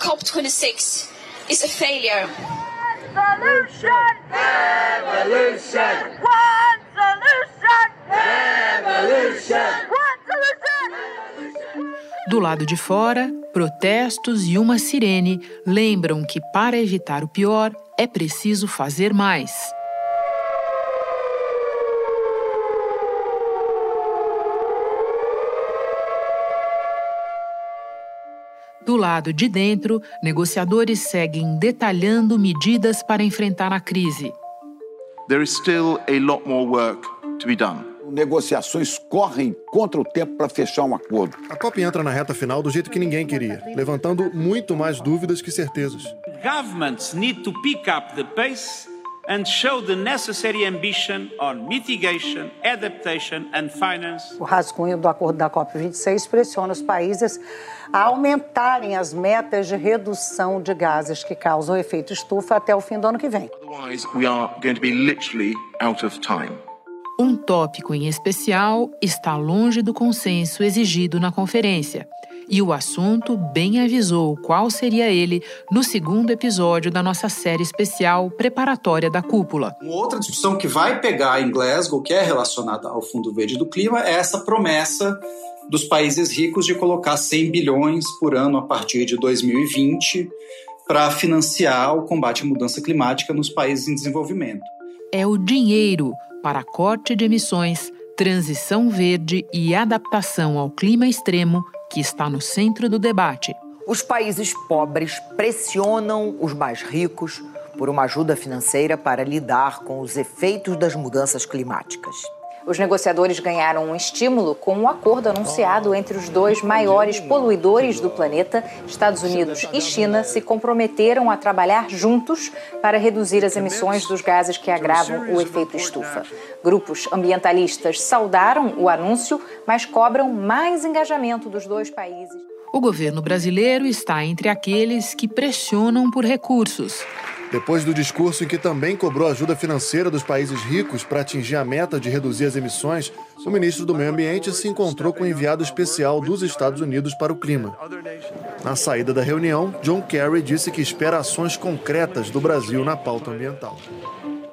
that COP26 is a failure. Solution! Revolution! One solution! Revolution! One solution! Do lado de fora, protestos e uma sirene lembram que para evitar o pior é preciso fazer mais. Do lado de dentro, negociadores seguem detalhando medidas para enfrentar a crise. There is still a lot more work to be done. Negociações correm contra o tempo para fechar um acordo. A COP entra na reta final do jeito que ninguém queria, levantando muito mais dúvidas que certezas. Governments need to pick up the pace and show the necessary ambition on mitigation, adaptation and finance. O rascunho do acordo da COP26 pressiona os países a aumentarem as metas de redução de gases que causam efeito estufa até o fim do ano que vem. Otherwise, we are going to be literally out of time. Um tópico em especial está longe do consenso exigido na conferência. E o assunto bem avisou qual seria ele no segundo episódio da nossa série especial preparatória da cúpula. Uma outra discussão que vai pegar em Glasgow, que é relacionada ao Fundo Verde do Clima, é essa promessa dos países ricos de colocar 100 bilhões por ano a partir de 2020 para financiar o combate à mudança climática nos países em desenvolvimento. É o dinheiro para corte de emissões, transição verde e adaptação ao clima extremo que está no centro do debate. Os países pobres pressionam os mais ricos por uma ajuda financeira para lidar com os efeitos das mudanças climáticas. Os negociadores ganharam um estímulo com um acordo anunciado entre os dois maiores poluidores do planeta. Estados Unidos e China se comprometeram a trabalhar juntos para reduzir as emissões dos gases que agravam o efeito estufa. Grupos ambientalistas saudaram o anúncio, mas cobram mais engajamento dos dois países. O governo brasileiro está entre aqueles que pressionam por recursos. Depois do discurso em que também cobrou ajuda financeira dos países ricos para atingir a meta de reduzir as emissões, o ministro do Meio Ambiente se encontrou com o enviado especial dos Estados Unidos para o clima. Na saída da reunião, John Kerry disse que espera ações concretas do Brasil na pauta ambiental.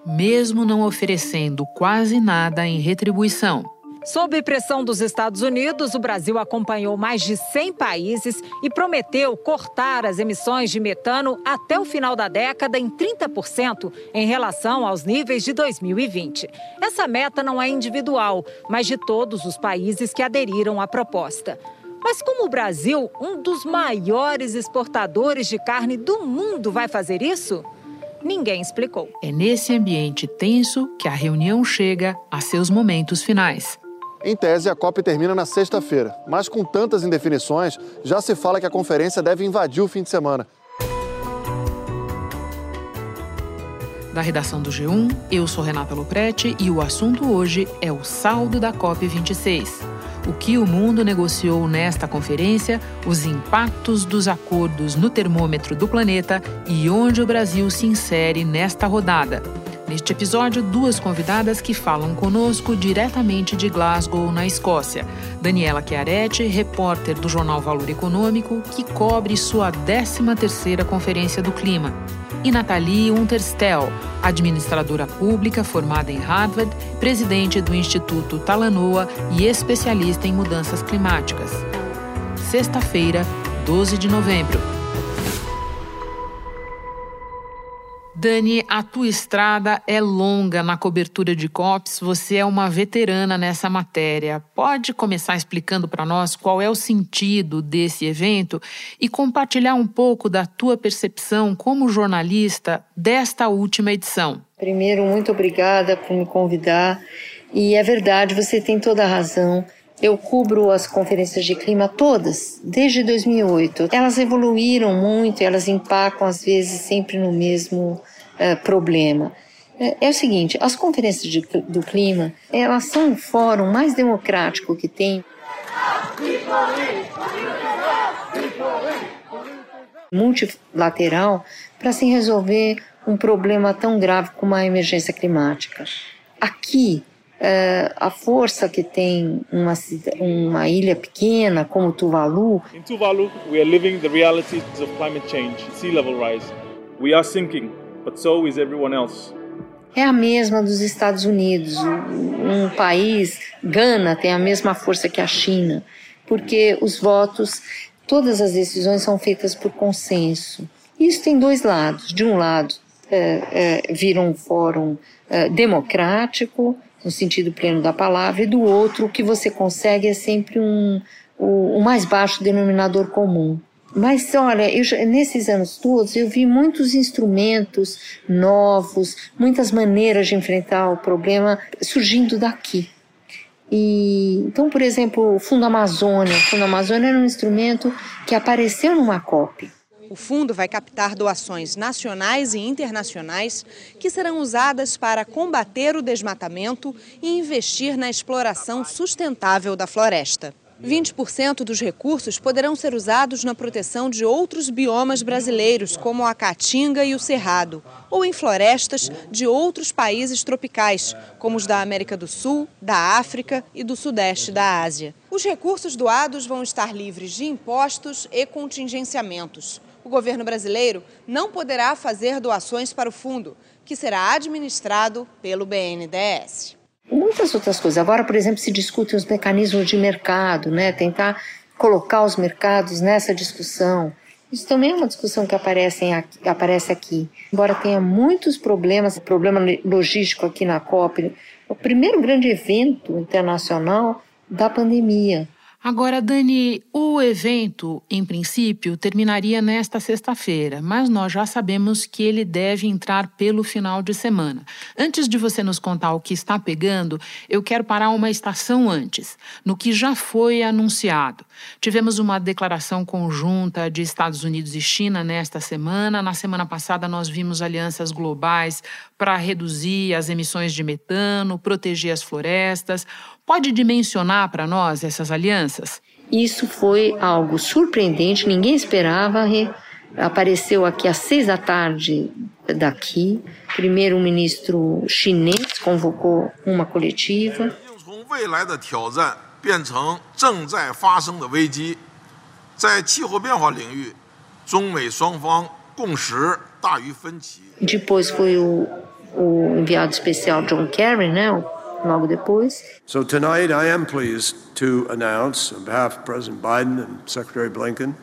Mesmo não oferecendo quase nada em retribuição, Sob pressão dos Estados Unidos, o Brasil acompanhou mais de 100 países e prometeu cortar as emissões de metano até o final da década em 30% em relação aos níveis de 2020. Essa meta não é individual, mas de todos os países que aderiram à proposta. Mas como o Brasil, um dos maiores exportadores de carne do mundo, vai fazer isso? Ninguém explicou. É nesse ambiente tenso que a reunião chega a seus momentos finais. Em tese, a COP termina na sexta-feira, mas com tantas indefinições, já se fala que a conferência deve invadir o fim de semana. Da redação do G1, eu sou Renata Loprete e o assunto hoje é o saldo da COP26. O que o mundo negociou nesta conferência, os impactos dos acordos no termômetro do planeta e onde o Brasil se insere nesta rodada. Neste episódio, duas convidadas que falam conosco diretamente de Glasgow, na Escócia. Daniela Chiaretti, repórter do jornal Valor Econômico, que cobre sua 13ª Conferência do Clima. E Nathalie Unterstel, administradora pública formada em Harvard, presidente do Instituto Talanoa e especialista em mudanças climáticas. Sexta-feira, 12 de novembro. Dani, a tua estrada é longa na cobertura de COPs, você é uma veterana nessa matéria. Pode começar explicando para nós qual é o sentido desse evento e compartilhar um pouco da tua percepção como jornalista desta última edição? Primeiro, muito obrigada por me convidar. E é verdade, você tem toda a razão. Eu cubro as conferências de clima todas, desde 2008. Elas evoluíram muito, elas empacam às vezes sempre no mesmo uh, problema. É, é, o seguinte, as conferências de, do clima, elas são o fórum mais democrático que tem. Multilateral para se resolver um problema tão grave como a emergência climática. Aqui uh, a força que tem uma, uma ilha pequena como Tuvalu. In Tuvalu, we are living the realities of climate change, sea level rise. We are sinking, but so is everyone else. É a mesma dos Estados Unidos. Um país, Gana, tem a mesma força que a China, porque os votos, todas as decisões são feitas por consenso. Isso tem dois lados. De um lado, é, é, vira um fórum é, democrático, no sentido pleno da palavra, e do outro, o que você consegue é sempre um, o, o mais baixo denominador comum. Mas olha, eu, nesses anos todos eu vi muitos instrumentos novos, muitas maneiras de enfrentar o problema surgindo daqui. E, então, por exemplo, o Fundo Amazônia. O Fundo Amazônia era um instrumento que apareceu numa COP. O fundo vai captar doações nacionais e internacionais que serão usadas para combater o desmatamento e investir na exploração sustentável da floresta. 20% dos recursos poderão ser usados na proteção de outros biomas brasileiros, como a caatinga e o cerrado, ou em florestas de outros países tropicais, como os da América do Sul, da África e do Sudeste da Ásia. Os recursos doados vão estar livres de impostos e contingenciamentos. O governo brasileiro não poderá fazer doações para o fundo, que será administrado pelo BNDES muitas outras coisas. Agora, por exemplo, se discutem os mecanismos de mercado, né? tentar colocar os mercados nessa discussão. Isso também é uma discussão que aparece aqui, aparece aqui. Embora tenha muitos problemas, problema logístico aqui na COP, o primeiro grande evento internacional da pandemia. Agora, Dani, o evento, em princípio, terminaria nesta sexta-feira, mas nós já sabemos que ele deve entrar pelo final de semana. Antes de você nos contar o que está pegando, eu quero parar uma estação antes, no que já foi anunciado. Tivemos uma declaração conjunta de Estados Unidos e China nesta semana. Na semana passada, nós vimos alianças globais para reduzir as emissões de metano, proteger as florestas. Pode dimensionar para nós essas alianças? Isso foi algo surpreendente, ninguém esperava. Apareceu aqui às seis da tarde daqui. Primeiro, o ministro chinês convocou uma coletiva. Depois foi o, o enviado especial John Kerry, né, logo depois. So tonight I am pleased to announce on behalf of President Biden and Secretary Blinken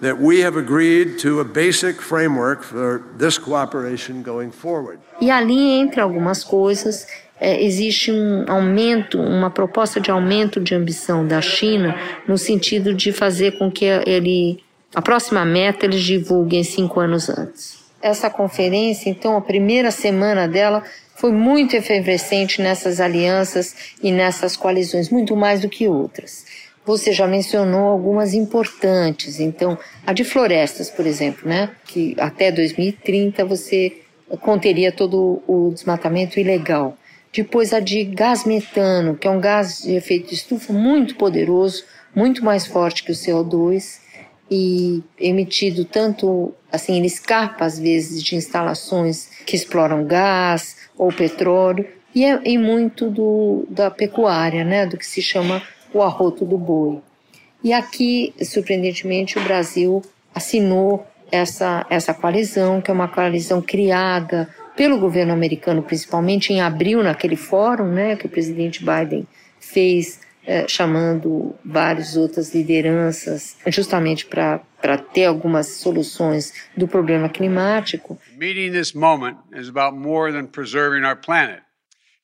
that we have agreed to a basic framework for this cooperation going forward. E ali entre algumas coisas é, existe um aumento, uma proposta de aumento de ambição da China no sentido de fazer com que ele a próxima meta eles divulguem cinco anos antes. Essa conferência, então, a primeira semana dela foi muito efervescente nessas alianças e nessas coalizões, muito mais do que outras. Você já mencionou algumas importantes, então a de florestas, por exemplo, né, que até 2030 você conteria todo o desmatamento ilegal. Depois a de gás metano, que é um gás de efeito de estufa muito poderoso, muito mais forte que o CO2 e emitido tanto assim, ele escapa às vezes de instalações que exploram gás, ou petróleo, e, é, e muito do, da pecuária, né, do que se chama o arroto do boi. E aqui, surpreendentemente, o Brasil assinou essa, essa coalizão, que é uma coalizão criada pelo governo americano, principalmente em abril, naquele fórum né, que o presidente Biden fez, eh, chamando várias outras lideranças, justamente para ter algumas soluções do problema climático. Meeting this moment is about more than preserving our planet.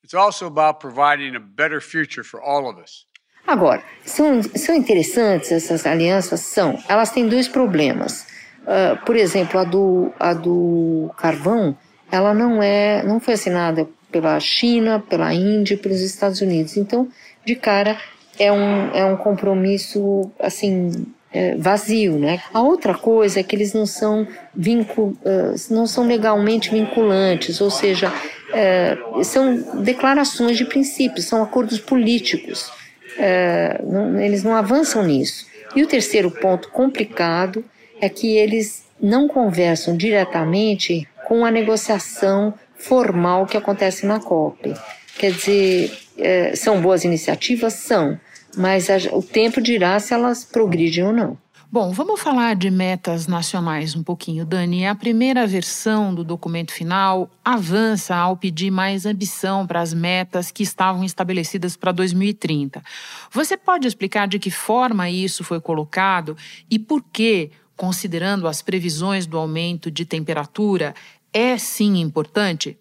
It's also about providing a better future for all of us. Agora, são, são interessantes essas alianças? São. Elas têm dois problemas. Uh, por exemplo, a do, a do carvão, ela não é, não foi assinada pela China, pela Índia, pelos Estados Unidos. Então, de cara, é um, é um compromisso assim é, vazio, né? A outra coisa é que eles não são, vincul, uh, não são legalmente vinculantes, ou seja, uh, são declarações de princípios, são acordos políticos. Uh, não, eles não avançam nisso. E o terceiro ponto complicado é que eles não conversam diretamente com a negociação formal que acontece na COP. Quer dizer, é, são boas iniciativas? São, mas a, o tempo dirá se elas progridem ou não. Bom, vamos falar de metas nacionais um pouquinho, Dani. A primeira versão do documento final avança ao pedir mais ambição para as metas que estavam estabelecidas para 2030. Você pode explicar de que forma isso foi colocado e por que, considerando as previsões do aumento de temperatura, é sim importante?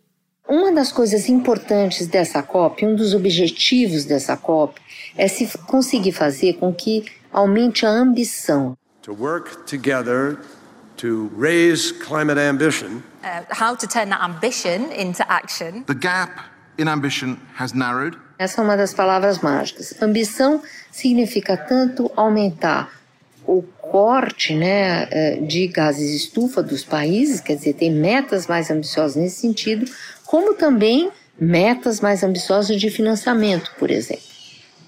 Uma das coisas importantes dessa COP, um dos objetivos dessa COP, é se conseguir fazer com que aumente a ambição to work together to raise climate ambition. Uh, how to turn that ambition into action. The gap in ambition has narrowed. Essa é uma das palavras mágicas. Ambição significa tanto aumentar o corte né, eh, de gases estufa dos países, quer dizer, tem metas mais ambiciosas nesse sentido, como também metas mais ambiciosas de financiamento, por exemplo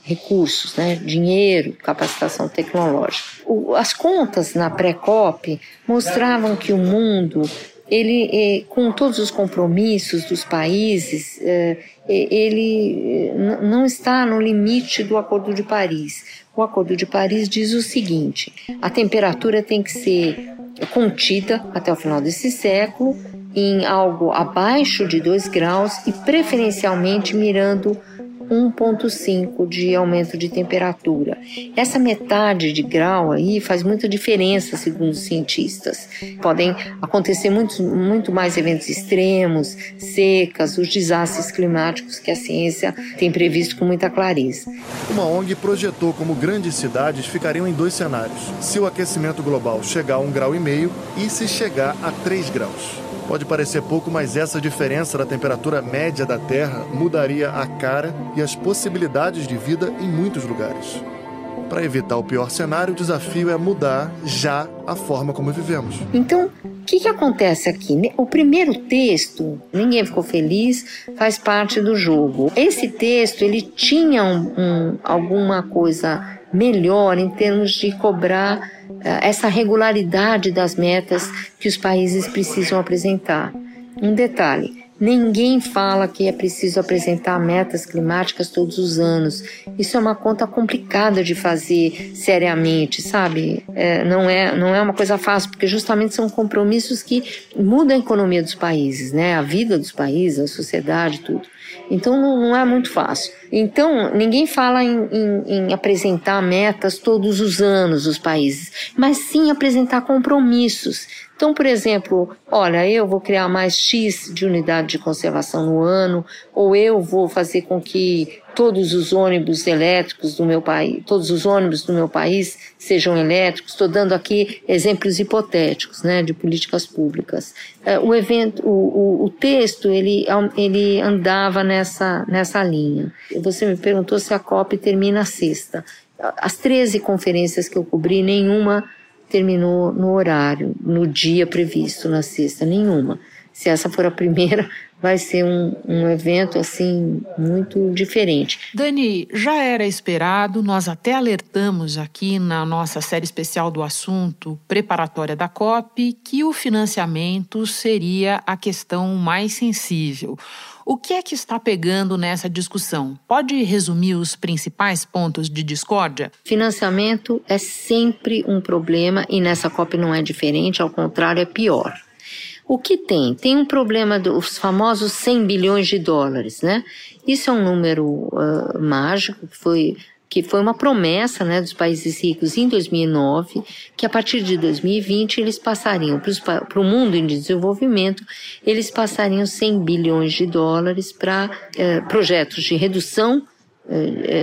recursos, né, dinheiro, capacitação tecnológica. O, as contas na pré-COP mostravam que o mundo, ele, eh, com todos os compromissos dos países, eh, ele eh, não está no limite do Acordo de Paris. O Acordo de Paris diz o seguinte: a temperatura tem que ser contida até o final desse século em algo abaixo de 2 graus e preferencialmente mirando 1,5 de aumento de temperatura. Essa metade de grau aí faz muita diferença, segundo os cientistas. Podem acontecer muito, muito mais eventos extremos, secas, os desastres climáticos que a ciência tem previsto com muita clareza. Uma ONG projetou como grandes cidades ficariam em dois cenários: se o aquecimento global chegar a um grau e meio e se chegar a 3 graus. Pode parecer pouco, mas essa diferença da temperatura média da Terra mudaria a cara e as possibilidades de vida em muitos lugares. Para evitar o pior cenário, o desafio é mudar já a forma como vivemos. Então, o que, que acontece aqui? O primeiro texto, ninguém ficou feliz, faz parte do jogo. Esse texto ele tinha um, um, alguma coisa melhor em termos de cobrar essa regularidade das metas que os países precisam apresentar. Um detalhe: Ninguém fala que é preciso apresentar metas climáticas todos os anos. Isso é uma conta complicada de fazer seriamente, sabe? É, não, é, não é uma coisa fácil, porque justamente são compromissos que mudam a economia dos países, né? A vida dos países, a sociedade, tudo. Então não, não é muito fácil. Então ninguém fala em, em, em apresentar metas todos os anos os países, mas sim apresentar compromissos. Então, por exemplo, olha, eu vou criar mais X de unidade de conservação no ano, ou eu vou fazer com que todos os ônibus elétricos do meu país, todos os ônibus do meu país sejam elétricos. Estou dando aqui exemplos hipotéticos, né, de políticas públicas. É, o evento, o, o, o texto, ele, ele andava nessa, nessa linha. Você me perguntou se a COP termina sexta. As 13 conferências que eu cobri, nenhuma terminou no horário, no dia previsto, na sexta, nenhuma. Se essa for a primeira, vai ser um, um evento assim muito diferente. Dani, já era esperado, nós até alertamos aqui na nossa série especial do assunto preparatória da COP que o financiamento seria a questão mais sensível. O que é que está pegando nessa discussão? Pode resumir os principais pontos de discórdia? Financiamento é sempre um problema e nessa COP não é diferente, ao contrário, é pior. O que tem? Tem um problema dos famosos 100 bilhões de dólares, né? Isso é um número uh, mágico que foi que foi uma promessa né, dos países ricos em 2009, que a partir de 2020 eles passariam para o mundo em desenvolvimento, eles passariam 100 bilhões de dólares para projetos de redução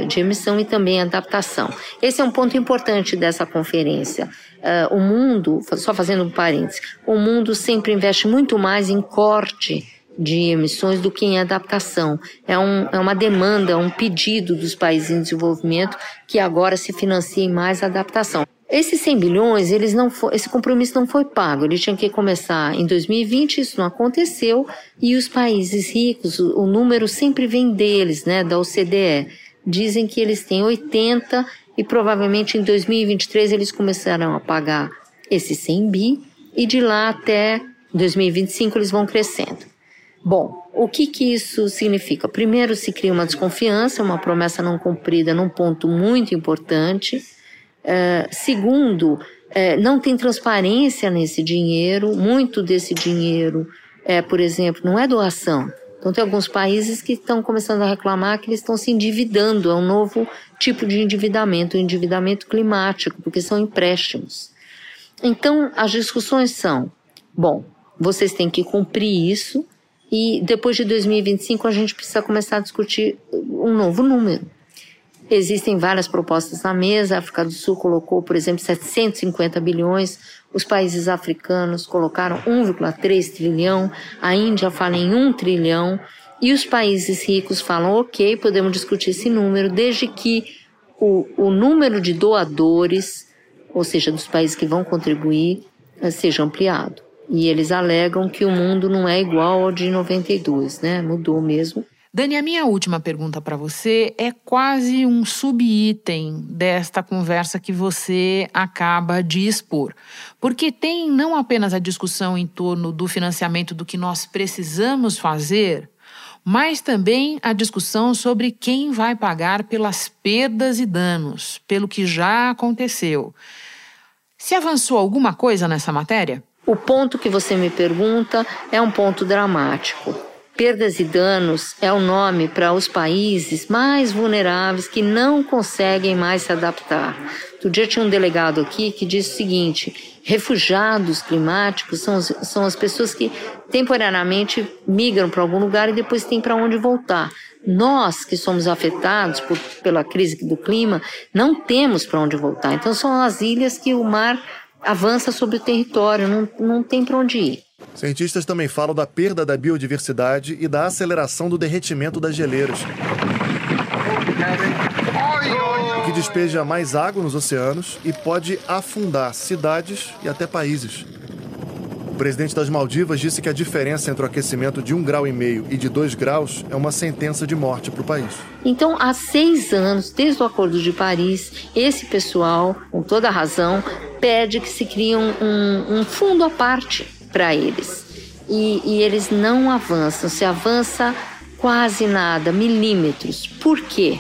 de emissão e também adaptação. Esse é um ponto importante dessa conferência. Uh, o mundo, só fazendo um parênteses, o mundo sempre investe muito mais em corte de emissões do que em adaptação. É, um, é uma demanda, um pedido dos países em desenvolvimento que agora se financiem mais a adaptação. Esses 100 bilhões, eles não for, esse compromisso não foi pago. Ele tinha que começar em 2020, isso não aconteceu, e os países ricos, o, o número sempre vem deles, né, da OCDE. Dizem que eles têm 80 e provavelmente em 2023 eles começarão a pagar esses 100 bi e de lá até 2025 eles vão crescendo. Bom, o que, que isso significa? Primeiro, se cria uma desconfiança, uma promessa não cumprida num ponto muito importante. Uh, segundo, uh, não tem transparência nesse dinheiro. Muito desse dinheiro, é, por exemplo, não é doação. Então, tem alguns países que estão começando a reclamar que eles estão se endividando. É um novo tipo de endividamento, o endividamento climático, porque são empréstimos. Então, as discussões são: bom, vocês têm que cumprir isso e depois de 2025 a gente precisa começar a discutir um novo número. Existem várias propostas na mesa. A África do Sul colocou, por exemplo, 750 bilhões. Os países africanos colocaram 1,3 trilhão. A Índia fala em 1 trilhão. E os países ricos falam, ok, podemos discutir esse número, desde que o, o número de doadores, ou seja, dos países que vão contribuir, seja ampliado. E eles alegam que o mundo não é igual ao de 92, né? Mudou mesmo. Dani, a minha última pergunta para você é quase um subitem desta conversa que você acaba de expor. Porque tem não apenas a discussão em torno do financiamento do que nós precisamos fazer, mas também a discussão sobre quem vai pagar pelas perdas e danos, pelo que já aconteceu. Se avançou alguma coisa nessa matéria? O ponto que você me pergunta é um ponto dramático. Perdas e danos é o nome para os países mais vulneráveis que não conseguem mais se adaptar. Outro dia tinha um delegado aqui que disse o seguinte: refugiados climáticos são, são as pessoas que temporariamente migram para algum lugar e depois têm para onde voltar. Nós que somos afetados por, pela crise do clima não temos para onde voltar. Então são as ilhas que o mar avança sobre o território, não, não tem para onde ir. Cientistas também falam da perda da biodiversidade e da aceleração do derretimento das geleiras. O que despeja mais água nos oceanos e pode afundar cidades e até países presidente das Maldivas disse que a diferença entre o aquecimento de um grau e meio e de dois graus é uma sentença de morte para o país. Então, há seis anos, desde o Acordo de Paris, esse pessoal, com toda a razão, pede que se crie um, um, um fundo à parte para eles. E, e eles não avançam, se avança quase nada, milímetros. Por quê?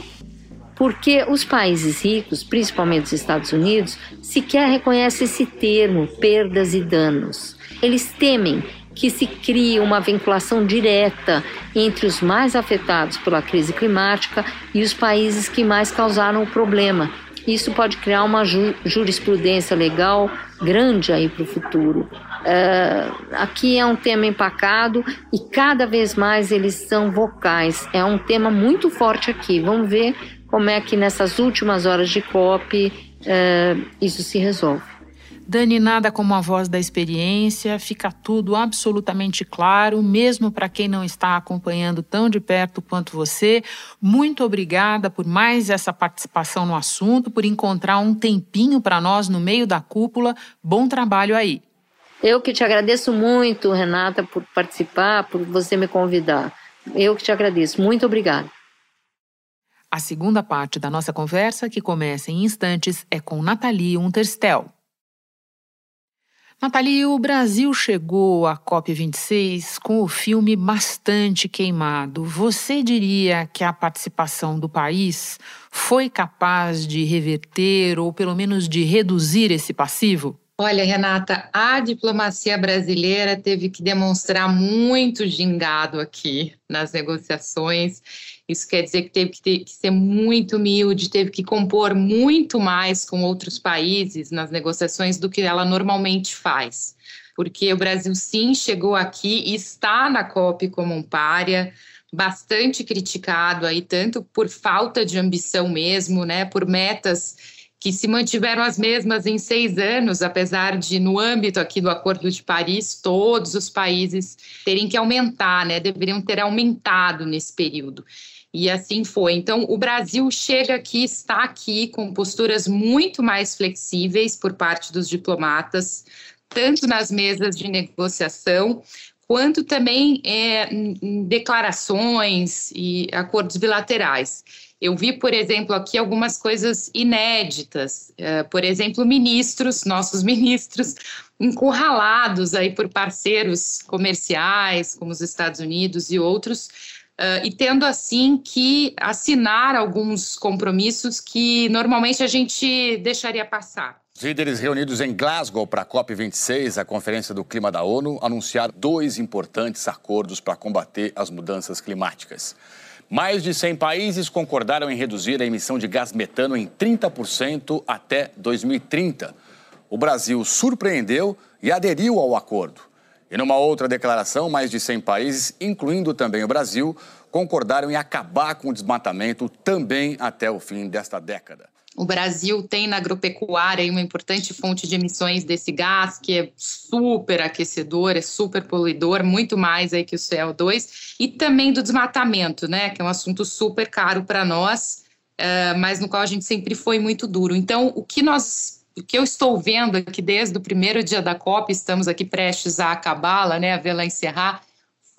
porque os países ricos, principalmente os Estados Unidos, sequer reconhecem esse termo, perdas e danos. Eles temem que se crie uma vinculação direta entre os mais afetados pela crise climática e os países que mais causaram o problema. Isso pode criar uma ju jurisprudência legal grande aí para o futuro. Uh, aqui é um tema empacado e cada vez mais eles são vocais. É um tema muito forte aqui. Vamos ver como é que nessas últimas horas de COP uh, isso se resolve. Dani, nada como a voz da experiência, fica tudo absolutamente claro, mesmo para quem não está acompanhando tão de perto quanto você. Muito obrigada por mais essa participação no assunto, por encontrar um tempinho para nós no meio da cúpula. Bom trabalho aí. Eu que te agradeço muito, Renata, por participar, por você me convidar. Eu que te agradeço. Muito obrigada. A segunda parte da nossa conversa, que começa em instantes, é com Nathalie Unterstel. Nathalie, o Brasil chegou à COP26 com o filme bastante queimado. Você diria que a participação do país foi capaz de reverter ou pelo menos de reduzir esse passivo? Olha, Renata, a diplomacia brasileira teve que demonstrar muito gingado aqui nas negociações isso quer dizer que teve que, ter, que, ser muito humilde, teve que compor muito mais com outros países nas negociações do que ela normalmente faz. Porque o Brasil, sim, chegou aqui e está na COP como um párea, bastante criticado aí, tanto por falta de ambição mesmo, né, por metas que se mantiveram as mesmas em seis anos, apesar de, no âmbito aqui do Acordo de Paris, todos os países terem que aumentar, né, deveriam ter aumentado nesse período. E assim foi. Então, o Brasil chega aqui, está aqui com posturas muito mais flexíveis por parte dos diplomatas, tanto nas mesas de negociação, quanto também é, em declarações e acordos bilaterais. Eu vi, por exemplo, aqui algumas coisas inéditas. Uh, por exemplo, ministros, nossos ministros, encurralados aí por parceiros comerciais, como os Estados Unidos e outros, uh, e tendo assim que assinar alguns compromissos que normalmente a gente deixaria passar. Os líderes reunidos em Glasgow para a COP26, a Conferência do Clima da ONU, anunciaram dois importantes acordos para combater as mudanças climáticas. Mais de 100 países concordaram em reduzir a emissão de gás metano em 30% até 2030. O Brasil surpreendeu e aderiu ao acordo. E numa outra declaração, mais de 100 países, incluindo também o Brasil, concordaram em acabar com o desmatamento também até o fim desta década. O Brasil tem na agropecuária uma importante fonte de emissões desse gás, que é super aquecedor, é super poluidor, muito mais aí que o CO2, e também do desmatamento, né, que é um assunto super caro para nós, uh, mas no qual a gente sempre foi muito duro. Então, o que nós o que eu estou vendo aqui desde o primeiro dia da COP, estamos aqui prestes a acabá-la, né, a vê-la encerrar,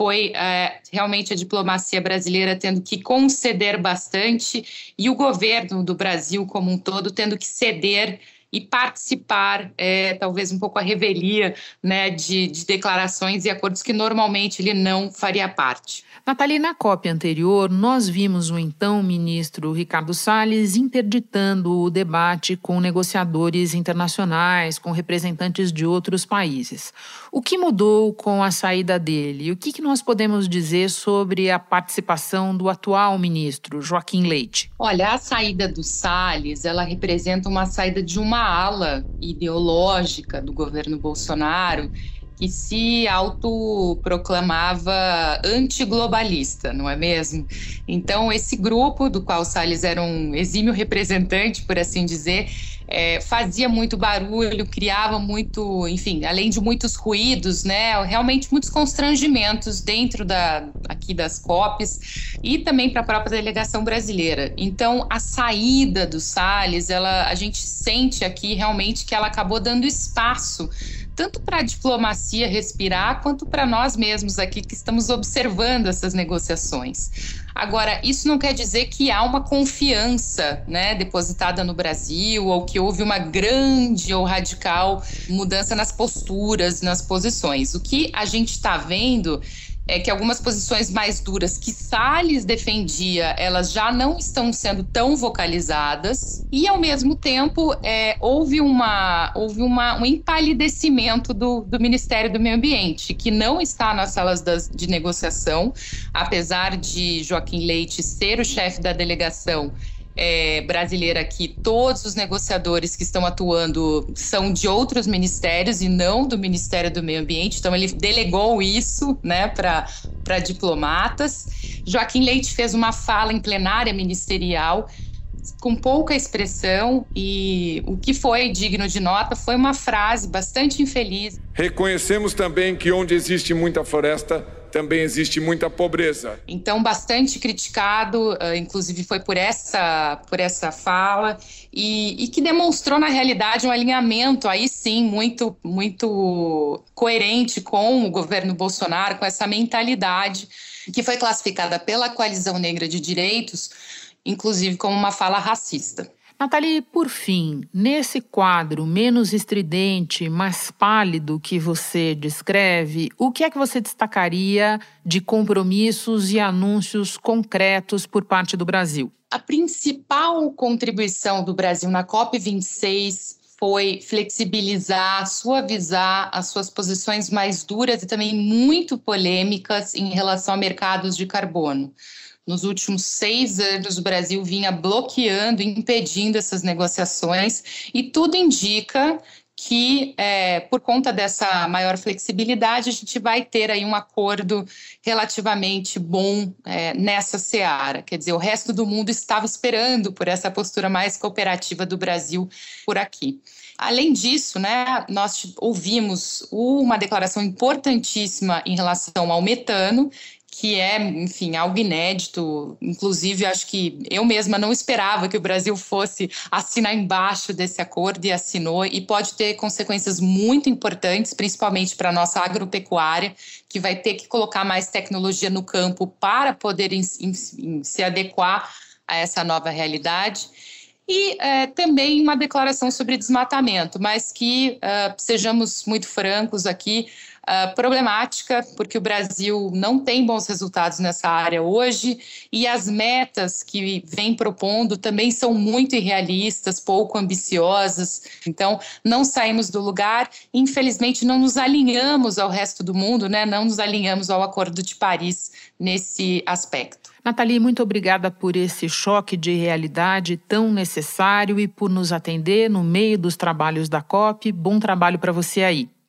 foi é, realmente a diplomacia brasileira tendo que conceder bastante e o governo do Brasil como um todo tendo que ceder e participar, é, talvez um pouco a revelia né, de, de declarações e acordos que normalmente ele não faria parte. Nathalie, na COP anterior, nós vimos o então ministro Ricardo Salles interditando o debate com negociadores internacionais, com representantes de outros países. O que mudou com a saída dele? O que, que nós podemos dizer sobre a participação do atual ministro, Joaquim Leite? Olha, a saída do Salles, ela representa uma saída de uma ala ideológica do governo Bolsonaro que se autoproclamava antiglobalista, não é mesmo? Então, esse grupo, do qual Salles era um exímio representante, por assim dizer, é, fazia muito barulho, criava muito, enfim, além de muitos ruídos, né, realmente muitos constrangimentos dentro da, aqui das COPs e também para a própria delegação brasileira. Então, a saída do Salles, ela, a gente sente aqui realmente que ela acabou dando espaço tanto para a diplomacia respirar, quanto para nós mesmos aqui que estamos observando essas negociações. Agora, isso não quer dizer que há uma confiança né, depositada no Brasil ou que houve uma grande ou radical mudança nas posturas, nas posições. O que a gente está vendo é que algumas posições mais duras que Salles defendia, elas já não estão sendo tão vocalizadas. E, ao mesmo tempo, é, houve, uma, houve uma, um empalidecimento do, do Ministério do Meio Ambiente, que não está nas salas das, de negociação, apesar de Joaquim Leite ser o chefe da delegação é, brasileira aqui, todos os negociadores que estão atuando são de outros ministérios e não do Ministério do Meio Ambiente, então ele delegou isso né, para diplomatas. Joaquim Leite fez uma fala em plenária ministerial com pouca expressão e o que foi digno de nota foi uma frase bastante infeliz. Reconhecemos também que onde existe muita floresta, também existe muita pobreza. Então, bastante criticado, uh, inclusive foi por essa, por essa fala, e, e, que demonstrou, na realidade, um alinhamento aí sim muito, muito coerente com o governo Bolsonaro, com essa mentalidade que foi classificada pela Coalizão Negra de Direitos, inclusive como uma fala racista. Nathalie, por fim, nesse quadro menos estridente, mais pálido que você descreve, o que é que você destacaria de compromissos e anúncios concretos por parte do Brasil? A principal contribuição do Brasil na COP26 foi flexibilizar, suavizar as suas posições mais duras e também muito polêmicas em relação a mercados de carbono. Nos últimos seis anos, o Brasil vinha bloqueando, impedindo essas negociações, e tudo indica que, é, por conta dessa maior flexibilidade, a gente vai ter aí um acordo relativamente bom é, nessa seara. Quer dizer, o resto do mundo estava esperando por essa postura mais cooperativa do Brasil por aqui. Além disso, né, nós ouvimos uma declaração importantíssima em relação ao metano, que é, enfim, algo inédito. Inclusive, acho que eu mesma não esperava que o Brasil fosse assinar embaixo desse acordo e assinou, e pode ter consequências muito importantes, principalmente para a nossa agropecuária, que vai ter que colocar mais tecnologia no campo para poder se adequar a essa nova realidade e é, também uma declaração sobre desmatamento, mas que, uh, sejamos muito francos aqui, uh, problemática, porque o Brasil não tem bons resultados nessa área hoje e as metas que vem propondo também são muito irrealistas, pouco ambiciosas. Então, não saímos do lugar, infelizmente, não nos alinhamos ao resto do mundo, né? não nos alinhamos ao Acordo de Paris nesse aspecto. Nathalie, muito obrigada por esse choque de realidade tão necessário e por nos atender no meio dos trabalhos da COP. Bom trabalho para você aí.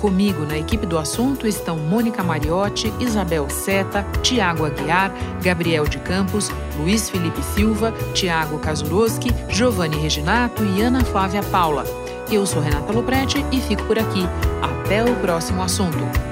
Comigo na equipe do assunto estão Mônica Mariotti, Isabel Seta, Tiago Aguiar, Gabriel de Campos, Luiz Felipe Silva, Tiago Kazuroski, Giovanni Reginato e Ana Flávia Paula. Eu sou Renata Loprete e fico por aqui. Até o próximo assunto.